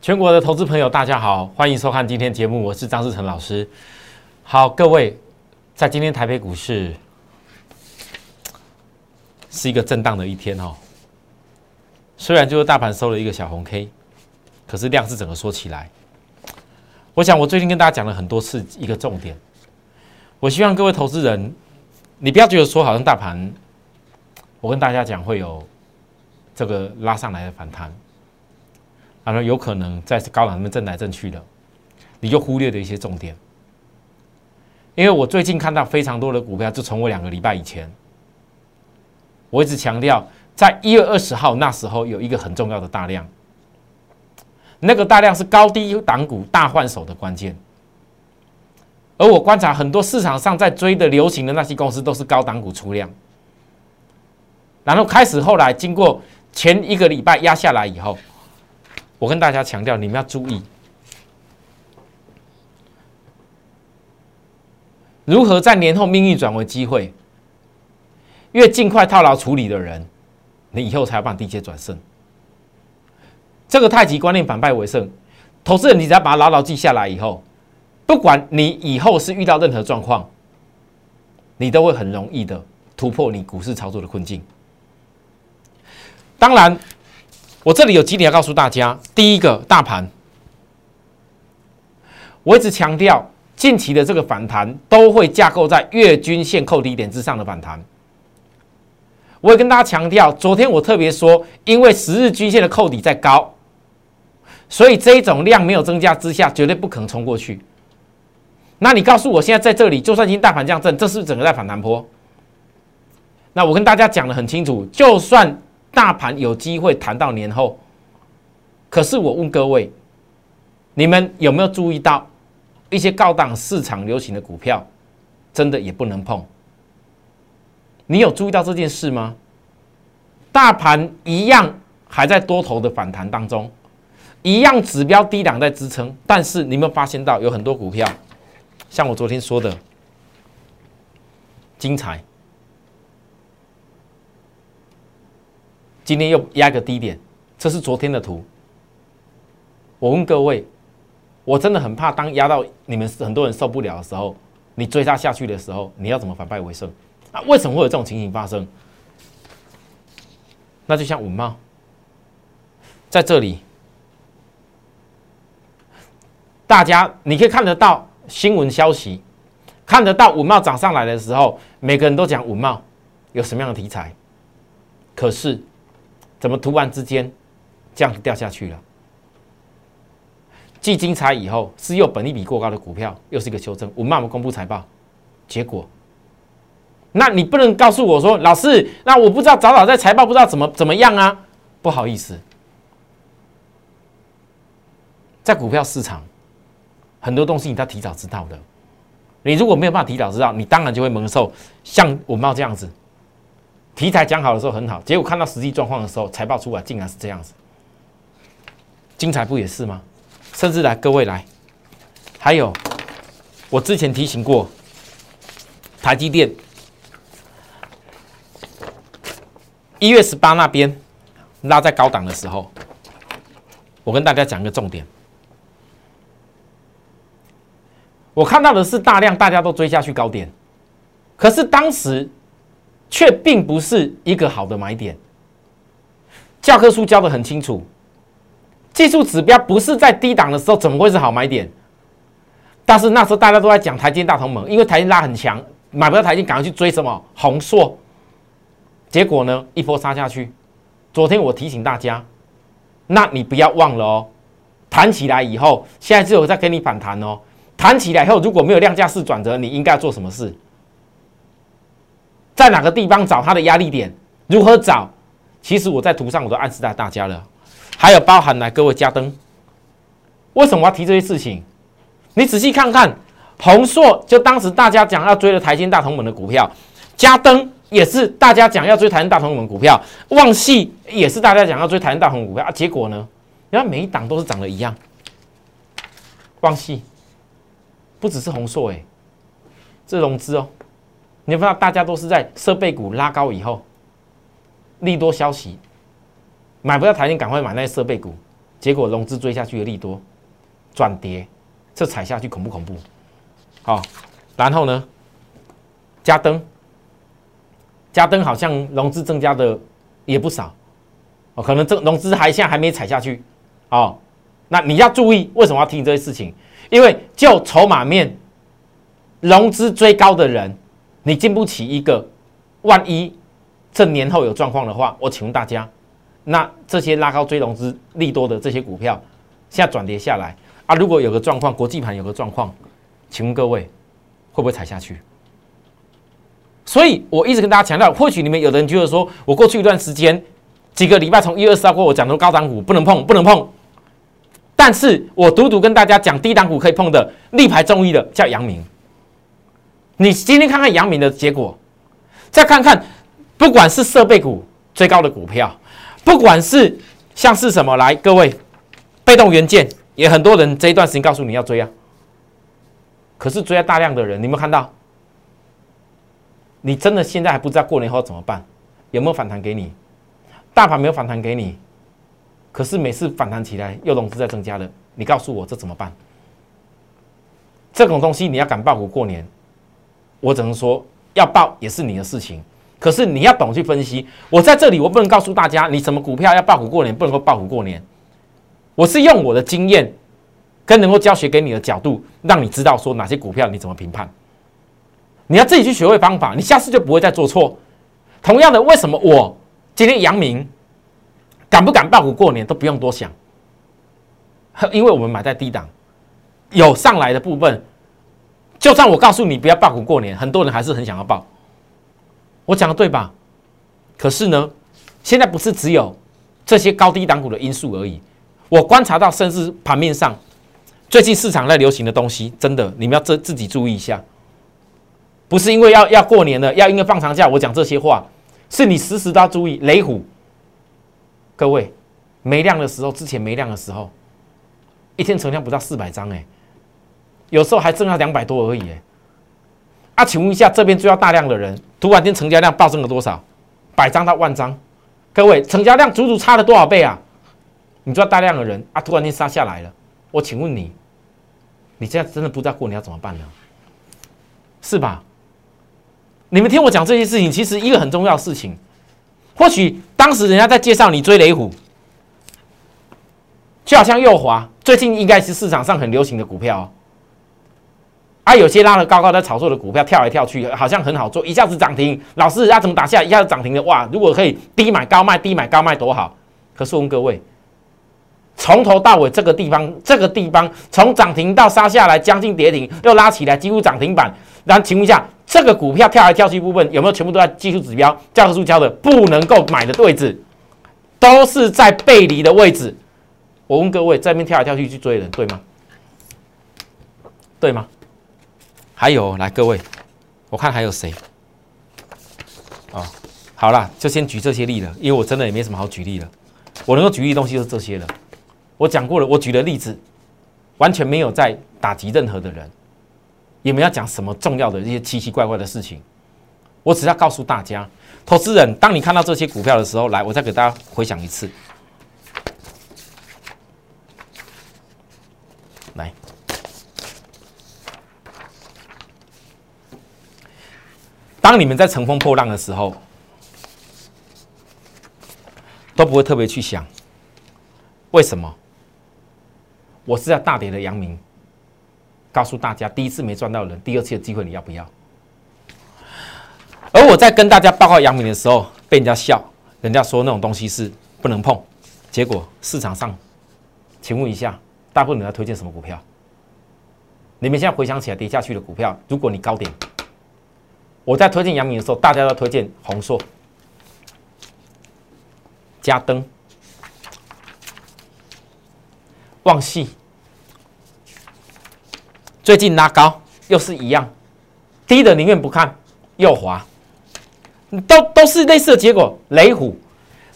全国的投资朋友，大家好，欢迎收看今天节目，我是张志成老师。好，各位，在今天台北股市是一个震荡的一天哦。虽然就是大盘收了一个小红 K，可是量是整个缩起来。我想我最近跟大家讲了很多次一个重点，我希望各位投资人，你不要觉得说好像大盘，我跟大家讲会有这个拉上来的反弹。然后有可能在高档那边震来震去的，你就忽略了一些重点。因为我最近看到非常多的股票，就从我两个礼拜以前，我一直强调，在一月二十号那时候有一个很重要的大量，那个大量是高低档股大换手的关键。而我观察很多市场上在追的流行的那些公司，都是高档股出量，然后开始后来经过前一个礼拜压下来以后。我跟大家强调，你们要注意如何在年后命运转为机会。越尽快套牢处理的人，你以后才有办法低阶转胜。这个太极观念反败为胜，投资人你只要把它牢牢记下来以后，不管你以后是遇到任何状况，你都会很容易的突破你股市操作的困境。当然。我这里有几点要告诉大家。第一个，大盘，我一直强调，近期的这个反弹都会架构在月均线扣低点之上的反弹。我也跟大家强调，昨天我特别说，因为十日均线的扣底在高，所以这一种量没有增加之下，绝对不可能冲过去。那你告诉我，现在在这里，就算今天大盘降震，这是整个在反弹坡。那我跟大家讲的很清楚，就算。大盘有机会谈到年后，可是我问各位，你们有没有注意到一些高档市场流行的股票，真的也不能碰？你有注意到这件事吗？大盘一样还在多头的反弹当中，一样指标低档在支撑，但是你有没有发现到有很多股票，像我昨天说的，精彩。今天又压个低点，这是昨天的图。我问各位，我真的很怕，当压到你们很多人受不了的时候，你追它下去的时候，你要怎么反败为胜？啊，为什么会有这种情形发生？那就像五茂，在这里，大家你可以看得到新闻消息，看得到五茂涨上来的时候，每个人都讲五茂有什么样的题材，可是。怎么突然之间这样掉下去了？继精彩以后，是又本利比过高的股票，又是一个修正。我慢慢公布财报，结果，那你不能告诉我说，老师，那我不知道早早在财报不知道怎么怎么样啊？不好意思，在股票市场，很多东西你都要提早知道的。你如果没有办法提早知道，你当然就会蒙受像我茂这样子。题材讲好的时候很好，结果看到实际状况的时候，财报出来竟然是这样子。精彩不也是吗？甚至来各位来，还有我之前提醒过，台积电一月十八那边拉在高档的时候，我跟大家讲一个重点，我看到的是大量大家都追下去高点，可是当时。却并不是一个好的买点。教科书教的很清楚，技术指标不是在低档的时候，怎么会是好买点？但是那时候大家都在讲台积大同盟，因为台积拉很强，买不到台积，赶快去追什么红硕。结果呢，一波杀下去。昨天我提醒大家，那你不要忘了哦，弹起来以后，现在只有在给你反弹哦。弹起来以后，如果没有量价式转折，你应该做什么事？在哪个地方找它的压力点？如何找？其实我在图上我都暗示在大家了。还有包含来各位加灯，为什么我要提这些事情？你仔细看看，宏硕就当时大家讲要追的台积大同盟的股票，加灯也是大家讲要追台积大同盟股票，旺系也是大家讲要追台积大同盟股票啊。结果呢，你看每一档都是涨得一样。旺系不只是宏硕哎，这融资哦。你不知道大家都是在设备股拉高以后，利多消息，买不到台积赶快买那些设备股，结果融资追下去的利多转跌，这踩下去恐不恐怖？好，然后呢，加登，加登好像融资增加的也不少，哦，可能这融资还现在还没踩下去，哦，那你要注意，为什么要提醒这些事情？因为就筹码面，融资追高的人，你经不起一个，万一这年后有状况的话，我请问大家，那这些拉高追融资利多的这些股票，现在转跌下来啊，如果有个状况，国际盘有个状况，请问各位会不会踩下去？所以我一直跟大家强调，或许你们有的人觉得说，我过去一段时间几个礼拜从一月二十号过，我讲的高档股不能碰，不能碰。但是我独独跟大家讲，低档股可以碰的，力排众议的叫阳明。你今天看看阳明的结果，再看看，不管是设备股最高的股票，不管是像是什么来，各位，被动元件也很多人这一段时间告诉你要追啊，可是追了大量的人，你有没有看到？你真的现在还不知道过年后怎么办？有没有反弹给你？大盘没有反弹给你。可是每次反弹起来，又融资在增加了，你告诉我这怎么办？这种东西你要敢爆股过年，我只能说要报也是你的事情。可是你要懂去分析。我在这里，我不能告诉大家你什么股票要爆股过年，不能够爆股过年。我是用我的经验跟能够教学给你的角度，让你知道说哪些股票你怎么评判。你要自己去学会方法，你下次就不会再做错。同样的，为什么我今天阳明？敢不敢爆股过年都不用多想，因为我们买在低档，有上来的部分，就算我告诉你不要爆股过年，很多人还是很想要爆。我讲的对吧？可是呢，现在不是只有这些高低档股的因素而已。我观察到，甚至盘面上最近市场在流行的东西，真的你们要自自己注意一下。不是因为要要过年了，要因为放长假，我讲这些话，是你时时都要注意雷虎。各位，没量的时候，之前没量的时候，一天成交不到四百张，哎，有时候还挣到两百多而已，哎。啊，请问一下，这边最要大量的人，突然间成交量暴增了多少？百张到万张？各位，成交量足足差了多少倍啊？你知道大量的人啊，突然间杀下来了，我请问你，你现在真的不知道过年要怎么办呢？是吧？你们听我讲这些事情，其实一个很重要的事情。或许当时人家在介绍你追雷虎，就好像右华最近应该是市场上很流行的股票，啊，有些拉了高高在炒作的股票跳来跳去，好像很好做，一下子涨停，老师要怎么打下一下子涨停的？哇，如果可以低买高卖，低买高卖多好！可是问各位，从头到尾这个地方，这个地方从涨停到杀下来，将近跌停，又拉起来，几乎涨停板，然后请问一下。这个股票跳来跳去部分有没有全部都在技术指标教科书教的不能够买的位置，都是在背离的位置。我问各位，这边跳来跳去去追人，对吗？对吗？还有，来各位，我看还有谁？哦，好了，就先举这些例了，因为我真的也没什么好举例了。我能够举例的东西就是这些了。我讲过了，我举的例子完全没有在打击任何的人。也没有讲什么重要的一些奇奇怪怪的事情，我只要告诉大家，投资人，当你看到这些股票的时候，来，我再给大家回想一次。当你们在乘风破浪的时候，都不会特别去想，为什么？我是在大跌的阳明。告诉大家，第一次没赚到人，第二次的机会你要不要？而我在跟大家报告阳明的时候，被人家笑，人家说那种东西是不能碰。结果市场上，请问一下，大部分人要推荐什么股票？你们现在回想起来跌下去的股票，如果你高点，我在推荐阳明的时候，大家都推荐红硕、嘉登、旺系。最近拉高又是一样，低的宁愿不看，又滑，都都是类似的结果。雷虎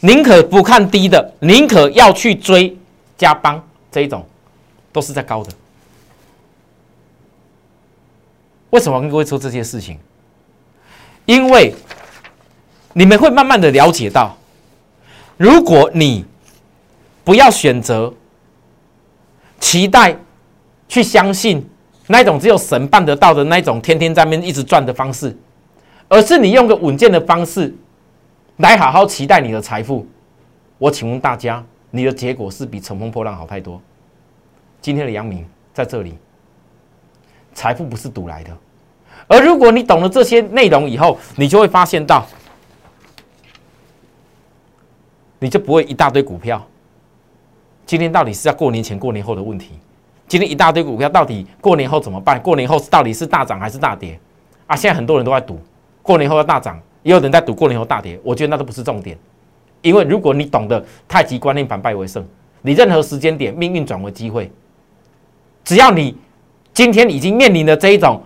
宁可不看低的，宁可要去追加邦这一种，都是在高的。为什么跟各位说这些事情？因为你们会慢慢的了解到，如果你不要选择期待、去相信那种只有神办得到的那种天天在面一直赚的方式，而是你用个稳健的方式来好好期待你的财富。我请问大家，你的结果是比乘风破浪好太多。今天的阳明在这里，财富不是赌来的。而如果你懂了这些内容以后，你就会发现到，你就不会一大堆股票。今天到底是要过年前、过年后的问题？今天一大堆股票到底过年后怎么办？过年后到底是大涨还是大跌？啊，现在很多人都在赌过年后要大涨，也有人在赌过年后大跌。我觉得那都不是重点，因为如果你懂得太极观念，反败为胜，你任何时间点命运转为机会，只要你今天已经面临了这一种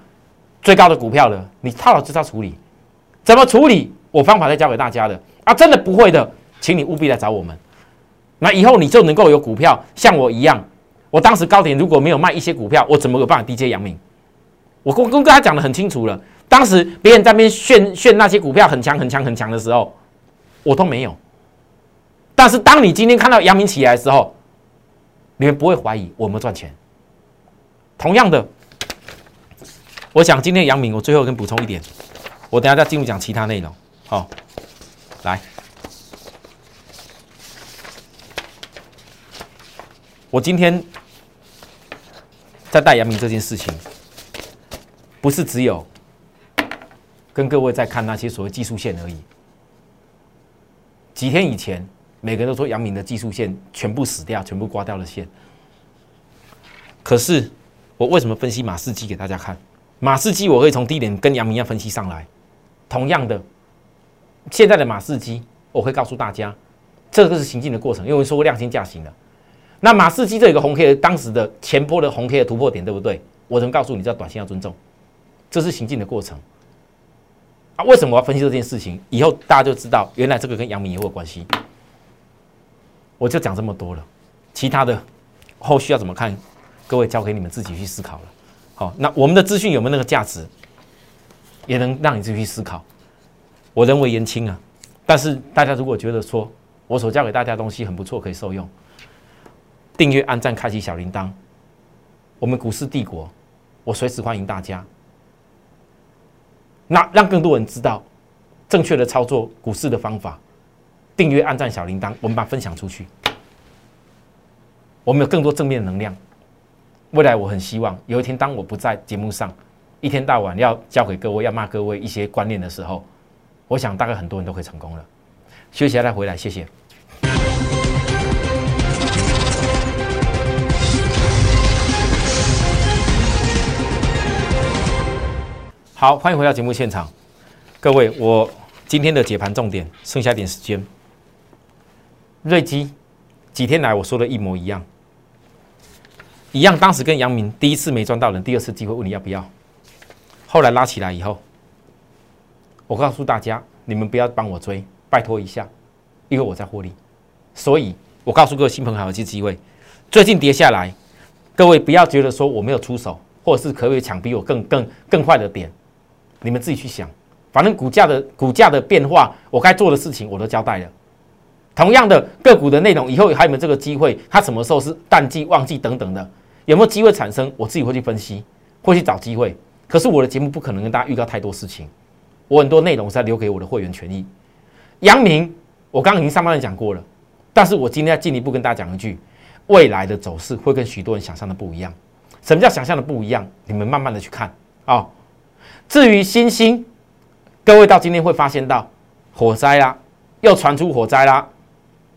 最高的股票了，你套牢就要处理，怎么处理？我方法再教给大家的啊，真的不会的，请你务必来找我们。那以后你就能够有股票像我一样。我当时高点如果没有卖一些股票，我怎么有办法低接阳明？我跟跟跟他讲的很清楚了。当时别人在那边炫炫那些股票很强很强很强的时候，我都没有。但是当你今天看到阳明起来的时候，你们不会怀疑我们赚钱。同样的，我想今天杨明，我最后跟补充一点，我等下再进入讲其他内容。好，来。我今天在带杨明这件事情，不是只有跟各位在看那些所谓技术线而已。几天以前，每个人都说杨明的技术线全部死掉，全部刮掉了线。可是我为什么分析马士基给大家看？马士基我可以从低点跟阳明一样分析上来。同样的，现在的马士基我会告诉大家，这个是行进的过程，因为说过量性价行的。那马士基这有个红 K 当时的前波的红 K 的突破点，对不对？我能告诉你，这短线要尊重，这是行进的过程。啊，为什么我要分析这件事情？以后大家就知道，原来这个跟杨明也有关系。我就讲这么多了，其他的后续要怎么看，各位交给你们自己去思考了。那我们的资讯有没有那个价值，也能让你自己去思考。我人为言轻啊，但是大家如果觉得说我所教给大家东西很不错，可以受用。订阅、按赞、开启小铃铛，我们股市帝国，我随时欢迎大家。那让更多人知道正确的操作股市的方法。订阅、按赞、小铃铛，我们把它分享出去。我们有更多正面能量。未来我很希望有一天，当我不在节目上，一天到晚要教给各位、要骂各位一些观念的时候，我想大概很多人都会成功了。休息下再回来，谢谢。好，欢迎回到节目现场，各位，我今天的解盘重点剩下一点时间。瑞基几天来我说的一模一样，一样，当时跟杨明第一次没赚到人，第二次机会问你要不要，后来拉起来以后，我告诉大家，你们不要帮我追，拜托一下，因为我在获利，所以我告诉各位新朋友有这机会，最近跌下来，各位不要觉得说我没有出手，或者是可以抢比我更更更快的点。你们自己去想，反正股价的股价的变化，我该做的事情我都交代了。同样的个股的内容，以后还有没有这个机会？它什么时候是淡季、旺季等等的，有没有机会产生？我自己会去分析，会去找机会。可是我的节目不可能跟大家预告太多事情，我很多内容是在留给我的会员权益。阳明，我刚刚已经上半段讲过了，但是我今天要进一步跟大家讲一句，未来的走势会跟许多人想象的不一样。什么叫想象的不一样？你们慢慢的去看啊。至于星星，各位到今天会发现到火灾啦，又传出火灾啦，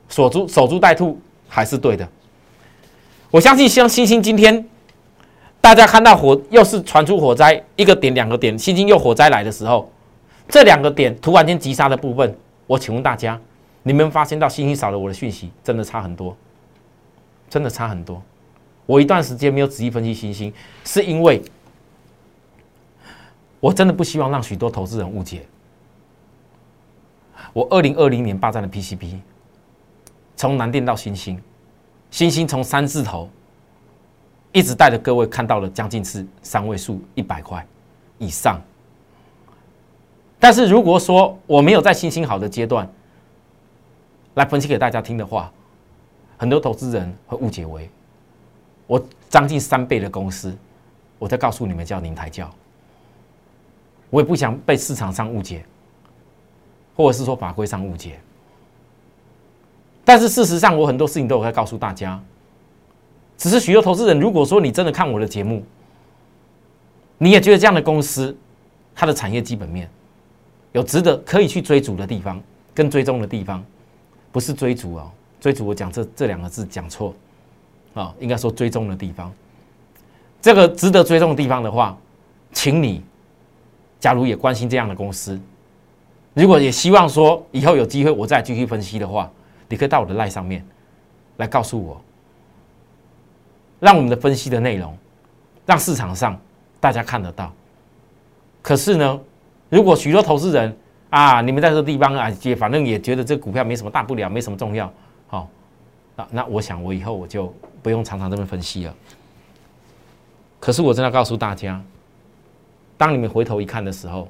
守株守株待兔还是对的。我相信像星星今天，大家看到火又是传出火灾，一个点两个点，星星又火灾来的时候，这两个点突然间急杀的部分，我请问大家，你们发现到星星少了我的讯息，真的差很多，真的差很多。我一段时间没有仔细分析星星，是因为。我真的不希望让许多投资人误解。我二零二零年霸占了 PCB，从南电到新兴，星星从三字头，一直带着各位看到了将近是三位数一百块以上。但是如果说我没有在星星好的阶段来分析给大家听的话，很多投资人会误解为我将近三倍的公司，我在告诉你们叫宁台教，我也不想被市场上误解，或者是说法规上误解。但是事实上，我很多事情都有在告诉大家。只是许多投资人，如果说你真的看我的节目，你也觉得这样的公司，它的产业基本面有值得可以去追逐的地方，跟追踪的地方，不是追逐哦，追逐我讲这这两个字讲错啊，应该说追踪的地方。这个值得追踪的地方的话，请你，假如也关心这样的公司，如果也希望说以后有机会我再继续分析的话。你可以到我的赖上面来告诉我，让我们的分析的内容，让市场上大家看得到。可是呢，如果许多投资人啊，你们在这个地方啊，也反正也觉得这股票没什么大不了，没什么重要，好，那那我想我以后我就不用常常这么分析了。可是我真的告诉大家，当你们回头一看的时候，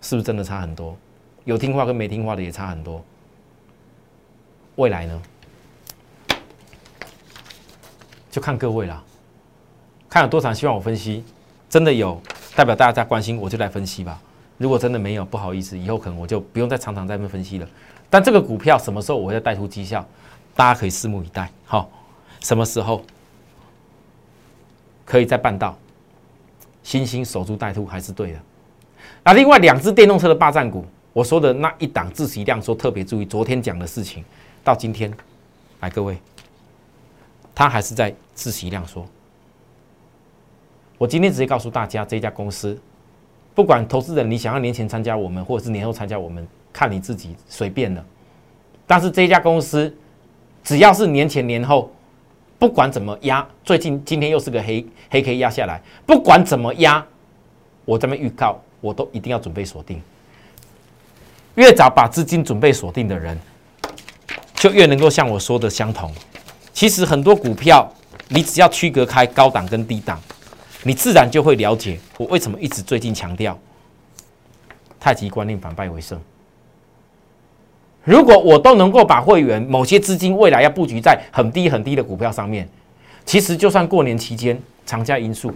是不是真的差很多？有听话跟没听话的也差很多。未来呢，就看各位了，看有多少希望我分析，真的有代表大家在关心，我就来分析吧。如果真的没有，不好意思，以后可能我就不用再常常在那分析了。但这个股票什么时候我会带出绩效，大家可以拭目以待。好，什么时候可以再办到？星星守株待兔还是对的。那另外两只电动车的霸占股，我说的那一档自习量说特别注意，昨天讲的事情。到今天，来各位，他还是在自习量说。我今天直接告诉大家，这家公司，不管投资人你想要年前参加我们，或者是年后参加我们，看你自己随便了。但是这家公司，只要是年前年后，不管怎么压，最近今天又是个黑黑 K 压下来，不管怎么压，我这边预告，我都一定要准备锁定。越早把资金准备锁定的人。就越能够像我说的相同。其实很多股票，你只要区隔开高档跟低档，你自然就会了解我为什么一直最近强调太极观念反败为胜。如果我都能够把会员某些资金未来要布局在很低很低的股票上面，其实就算过年期间长假因素，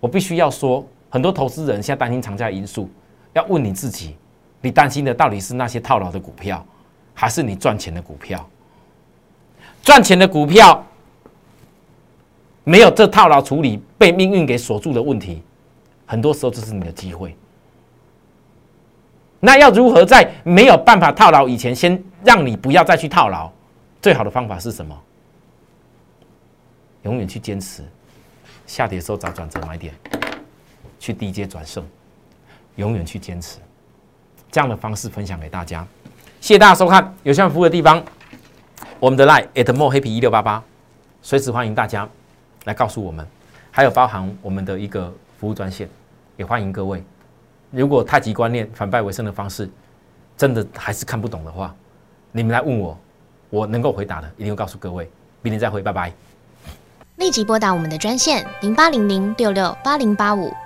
我必须要说，很多投资人现在担心长假因素，要问你自己，你担心的到底是那些套牢的股票？还是你赚钱的股票，赚钱的股票没有这套牢处理被命运给锁住的问题，很多时候这是你的机会。那要如何在没有办法套牢以前，先让你不要再去套牢？最好的方法是什么？永远去坚持，下跌的时候找转折买点，去低阶转胜，永远去坚持，这样的方式分享给大家。谢谢大家收看，有需要服务的地方，我们的 line at more happy 一六八八，随时欢迎大家来告诉我们，还有包含我们的一个服务专线，也欢迎各位。如果太极观念反败为胜的方式真的还是看不懂的话，你们来问我，我能够回答的一定会告诉各位。明天再会，拜拜。立即拨打我们的专线零八零零六六八零八五。